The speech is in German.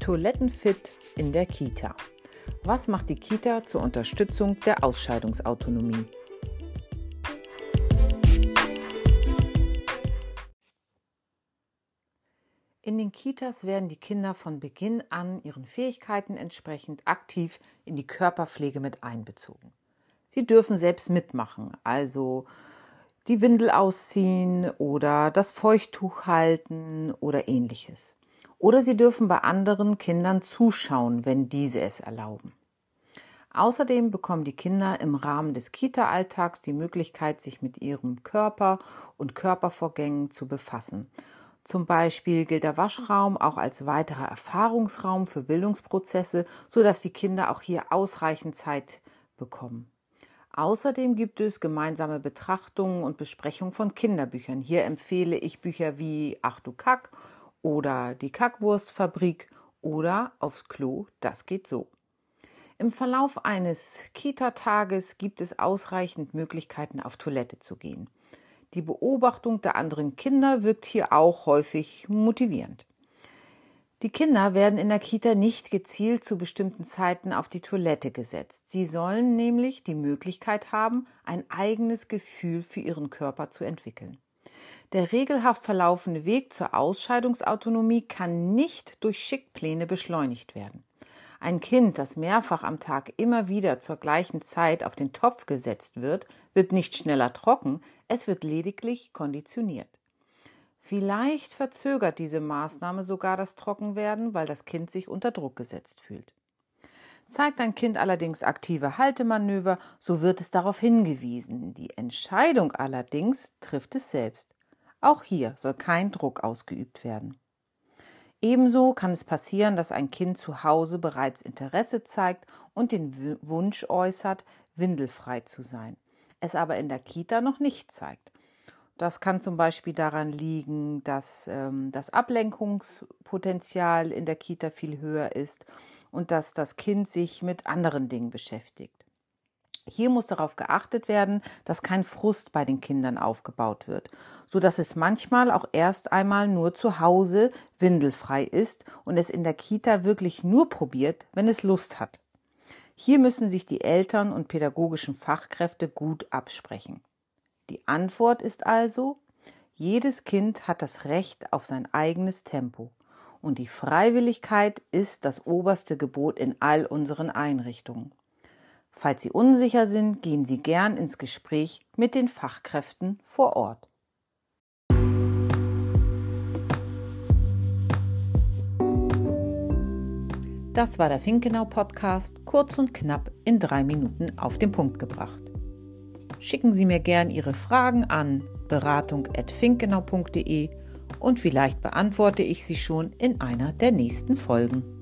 Toilettenfit in der Kita. Was macht die Kita zur Unterstützung der Ausscheidungsautonomie? In den Kitas werden die Kinder von Beginn an ihren Fähigkeiten entsprechend aktiv in die Körperpflege mit einbezogen. Sie dürfen selbst mitmachen, also die Windel ausziehen oder das Feuchttuch halten oder ähnliches. Oder sie dürfen bei anderen Kindern zuschauen, wenn diese es erlauben. Außerdem bekommen die Kinder im Rahmen des Kita-Alltags die Möglichkeit, sich mit ihrem Körper und Körpervorgängen zu befassen. Zum Beispiel gilt der Waschraum auch als weiterer Erfahrungsraum für Bildungsprozesse, sodass die Kinder auch hier ausreichend Zeit bekommen. Außerdem gibt es gemeinsame Betrachtungen und Besprechungen von Kinderbüchern. Hier empfehle ich Bücher wie Ach du Kack oder Die Kackwurstfabrik oder Aufs Klo, das geht so. Im Verlauf eines Kita-Tages gibt es ausreichend Möglichkeiten, auf Toilette zu gehen. Die Beobachtung der anderen Kinder wirkt hier auch häufig motivierend. Die Kinder werden in der Kita nicht gezielt zu bestimmten Zeiten auf die Toilette gesetzt. Sie sollen nämlich die Möglichkeit haben, ein eigenes Gefühl für ihren Körper zu entwickeln. Der regelhaft verlaufende Weg zur Ausscheidungsautonomie kann nicht durch Schickpläne beschleunigt werden. Ein Kind, das mehrfach am Tag immer wieder zur gleichen Zeit auf den Topf gesetzt wird, wird nicht schneller trocken, es wird lediglich konditioniert. Vielleicht verzögert diese Maßnahme sogar das Trockenwerden, weil das Kind sich unter Druck gesetzt fühlt. Zeigt ein Kind allerdings aktive Haltemanöver, so wird es darauf hingewiesen. Die Entscheidung allerdings trifft es selbst. Auch hier soll kein Druck ausgeübt werden. Ebenso kann es passieren, dass ein Kind zu Hause bereits Interesse zeigt und den Wunsch äußert, windelfrei zu sein, es aber in der Kita noch nicht zeigt. Das kann zum Beispiel daran liegen, dass ähm, das Ablenkungspotenzial in der Kita viel höher ist und dass das Kind sich mit anderen Dingen beschäftigt. Hier muss darauf geachtet werden, dass kein Frust bei den Kindern aufgebaut wird, so dass es manchmal auch erst einmal nur zu Hause windelfrei ist und es in der Kita wirklich nur probiert, wenn es Lust hat. Hier müssen sich die Eltern und pädagogischen Fachkräfte gut absprechen. Die Antwort ist also, jedes Kind hat das Recht auf sein eigenes Tempo. Und die Freiwilligkeit ist das oberste Gebot in all unseren Einrichtungen. Falls Sie unsicher sind, gehen Sie gern ins Gespräch mit den Fachkräften vor Ort. Das war der Finkenau Podcast, kurz und knapp in drei Minuten auf den Punkt gebracht schicken Sie mir gern Ihre Fragen an beratung.finkgenau.de und vielleicht beantworte ich sie schon in einer der nächsten Folgen.